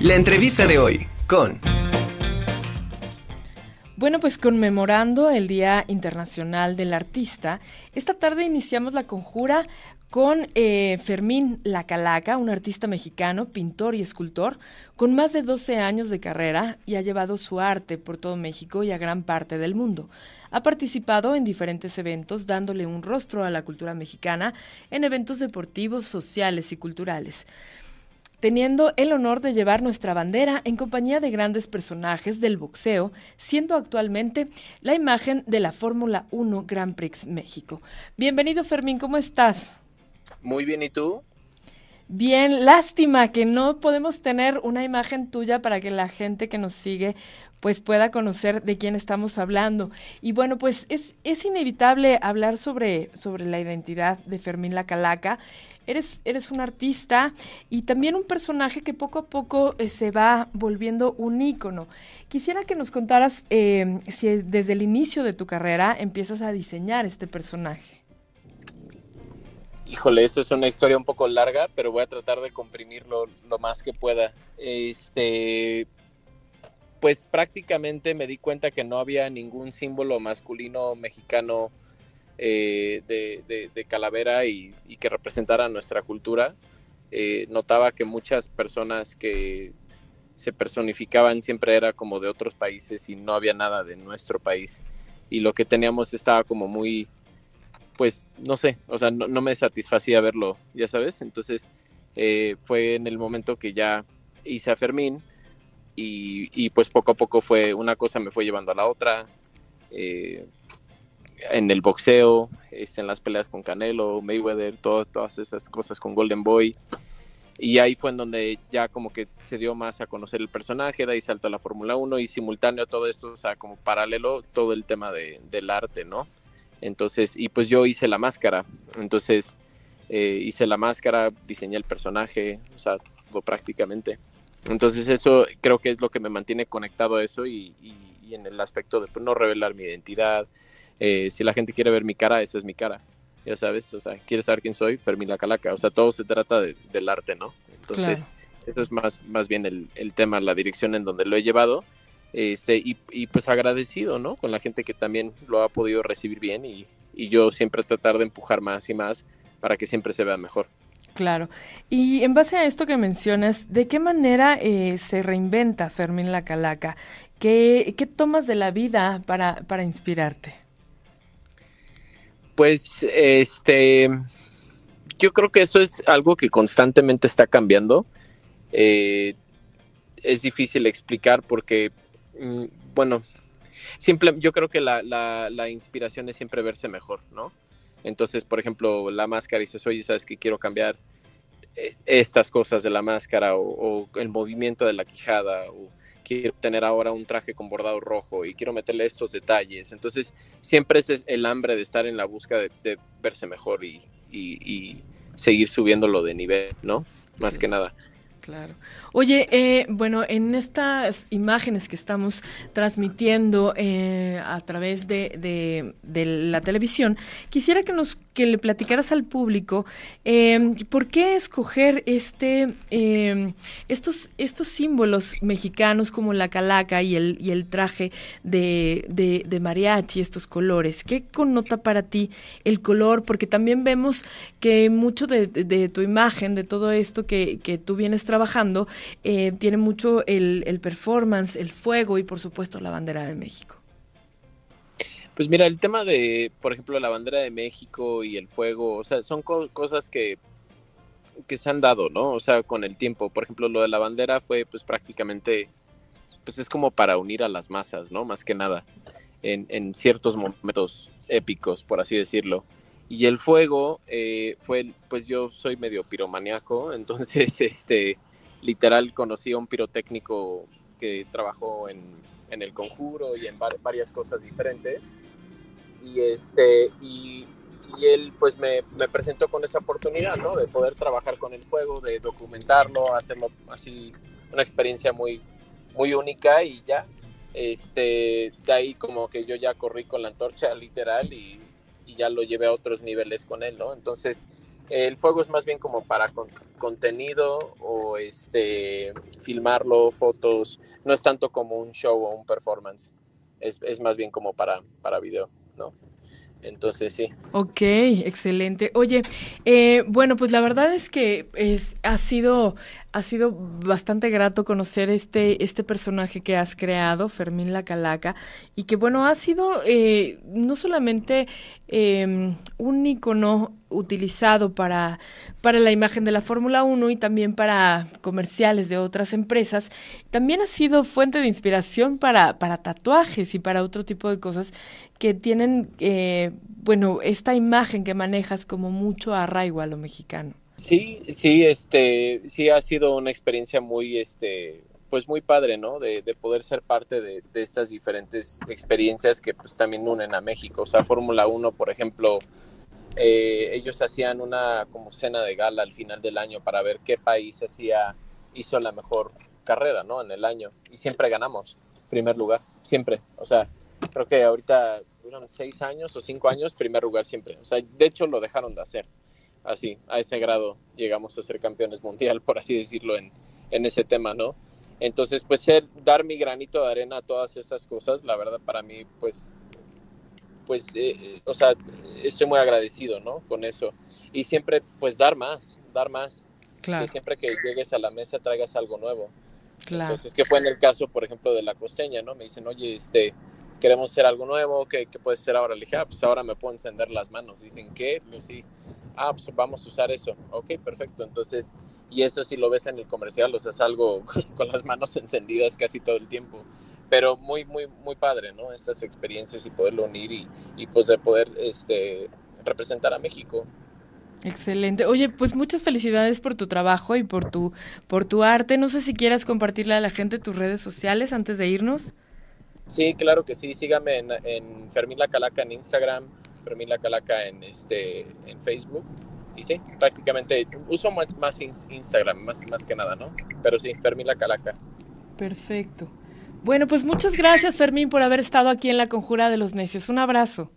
La entrevista de hoy con... Bueno, pues conmemorando el Día Internacional del Artista, esta tarde iniciamos la conjura con eh, Fermín Lacalaca, un artista mexicano, pintor y escultor, con más de 12 años de carrera y ha llevado su arte por todo México y a gran parte del mundo. Ha participado en diferentes eventos dándole un rostro a la cultura mexicana en eventos deportivos, sociales y culturales teniendo el honor de llevar nuestra bandera en compañía de grandes personajes del boxeo, siendo actualmente la imagen de la Fórmula 1 Grand Prix México. Bienvenido Fermín, ¿cómo estás? Muy bien, ¿y tú? Bien, lástima que no podemos tener una imagen tuya para que la gente que nos sigue pues pueda conocer de quién estamos hablando. Y bueno, pues es, es inevitable hablar sobre, sobre la identidad de Fermín La Calaca. Eres, eres un artista y también un personaje que poco a poco eh, se va volviendo un ícono. Quisiera que nos contaras eh, si desde el inicio de tu carrera empiezas a diseñar este personaje. Híjole, eso es una historia un poco larga, pero voy a tratar de comprimirlo lo más que pueda. Este, pues prácticamente me di cuenta que no había ningún símbolo masculino mexicano eh, de, calavera y, que representara nuestra cultura. Eh, notaba que muchas personas que se personificaban siempre era como de otros países y no había nada de nuestro país. Y lo que teníamos estaba como muy, pues, no sé, o sea, no, me satisfacía verlo, ya sabes. Entonces eh, fue en el momento que ya hice a Fermín y, pues poco a poco fue una cosa me fue llevando a la otra. Eh, en el boxeo, este, en las peleas con Canelo, Mayweather, todas esas cosas con Golden Boy. Y ahí fue en donde ya como que se dio más a conocer el personaje, de ahí saltó a la Fórmula 1 y simultáneo todo esto, o sea, como paralelo todo el tema de, del arte, ¿no? Entonces, y pues yo hice la máscara, entonces eh, hice la máscara, diseñé el personaje, o sea, todo prácticamente. Entonces eso creo que es lo que me mantiene conectado a eso y, en el aspecto de pues, no revelar mi identidad. Eh, si la gente quiere ver mi cara, esa es mi cara. Ya sabes, o sea, quieres saber quién soy, Fermín La Calaca. O sea, todo se trata del arte, ¿no? Entonces, eso es más, más bien el, el, tema, la dirección en donde lo he llevado. Este, y, y, pues agradecido, ¿no? Con la gente que también lo ha podido recibir bien y, y yo siempre tratar de empujar más y más para que siempre se vea mejor. Claro. Y en base a esto que mencionas, ¿de qué manera eh, se reinventa Fermín La Calaca? ¿Qué, ¿Qué, tomas de la vida para, para inspirarte? Pues, este, yo creo que eso es algo que constantemente está cambiando. Eh, es difícil explicar porque, bueno, simple, yo creo que la, la, la inspiración es siempre verse mejor, ¿no? Entonces, por ejemplo, la máscara y dices, oye, ¿sabes que quiero cambiar eh, estas cosas de la máscara o, el movimiento de la quijada o quiero tener ahora un traje con bordado rojo y quiero meterle estos detalles. Entonces, siempre es el hambre de estar en la búsqueda de, verse mejor y, y, seguir subiéndolo de nivel, ¿no? Más que nada. Claro. Oye, eh, bueno, en estas imágenes que estamos transmitiendo eh, a través de, de, la televisión, quisiera que nos que le platicaras al público eh, por qué escoger este estos estos símbolos mexicanos como la calaca y el y el traje de, de, mariachi, estos colores. ¿Qué connota para ti el color? Porque también vemos que mucho de, tu imagen, de todo esto que, que tú vienes trabajando, eh, tiene mucho el, performance, el fuego y por supuesto la bandera de México. Pues mira, el tema de, por ejemplo, la bandera de México y el fuego, o sea, son cosas que, que se han dado, ¿no? O sea, con el tiempo. Por ejemplo, lo de la bandera fue pues prácticamente, pues es como para unir a las masas, ¿no? Más que nada, en, en ciertos momentos épicos, por así decirlo. Y el fuego eh, fue, pues yo soy medio piromaniaco, entonces, este, literal conocí a un pirotécnico que trabajó en, en el conjuro y en varias cosas diferentes. Y, este, y, y él pues me, me, presentó con esa oportunidad, ¿no? De poder trabajar con el fuego, de documentarlo, hacerlo así, una experiencia muy, muy única y ya. Este, de ahí como que yo ya corrí con la antorcha literal y, y ya lo llevé a otros niveles con él, ¿no? Entonces, El fuego es más bien como para contenido o este filmarlo, fotos, no es tanto como un show o un performance, es, es más bien como para, para video, ¿no? Entonces sí. Ok, excelente. Oye, eh, bueno, pues la verdad es que es, ha sido ha sido bastante grato conocer este, este personaje que has creado, Fermín La Calaca, y que bueno, ha sido eh, no solamente em, un icono utilizado para, para la imagen de la Fórmula 1 y también para comerciales de otras empresas, también ha sido fuente de inspiración para, para tatuajes y para otro tipo de cosas que tienen, eh, bueno, esta imagen que manejas como mucho arraigo a lo mexicano. Sí, sí, este, sí ha sido una experiencia muy, este, pues muy padre, ¿no? De, poder ser parte de, estas diferentes experiencias que pues también unen a México. O sea, Fórmula 1, por ejemplo, eh, ellos hacían una como cena de gala al final del año para ver qué país hacía, hizo la mejor carrera, ¿no? En el año. Y siempre ganamos, primer lugar, siempre. O sea, creo que ahorita duran seis años o cinco años, primer lugar siempre. O sea, de hecho lo dejaron de hacer así, a ese grado llegamos a ser campeones mundial, por así decirlo, en, en ese tema, ¿no? Entonces, pues ser, dar mi granito de arena a todas estas cosas, la verdad para mí, pues, pues, eh, eh, o sea, estoy muy agradecido, ¿no? Con eso. Y siempre, pues, dar más, dar más. Claro. Que siempre que llegues a la mesa traigas algo nuevo. Claro. Entonces, que fue en el caso, por ejemplo, de la costeña, ¿no? Me dicen, oye, este, queremos hacer algo nuevo, ¿qué, qué puede ser ahora? Le dije, ah, pues ahora me puedo encender las manos. Dicen, ¿qué? Le sí ah, pues vamos a usar eso. Ok, perfecto. Entonces, y eso si lo ves en el comercial, o sea, es algo con las manos encendidas casi todo el tiempo. Pero muy, muy, muy padre, ¿no? Estas experiencias y poderlo unir y, y pues de poder este, representar a México. Excelente. Oye, pues muchas felicidades por tu trabajo y por tu, por tu arte. No sé si quieras compartirle a la gente tus redes sociales antes de irnos. Sí, claro que sí. Sígame en, en Fermín La Calaca en Instagram, Fermín La Calaca en, este, en Facebook. Y sí, prácticamente uso más, más Instagram, más, más que nada, ¿no? Pero sí, Fermín La Calaca. Perfecto. Bueno, pues muchas gracias Fermín por haber estado aquí en la Conjura de los Necios. Un abrazo.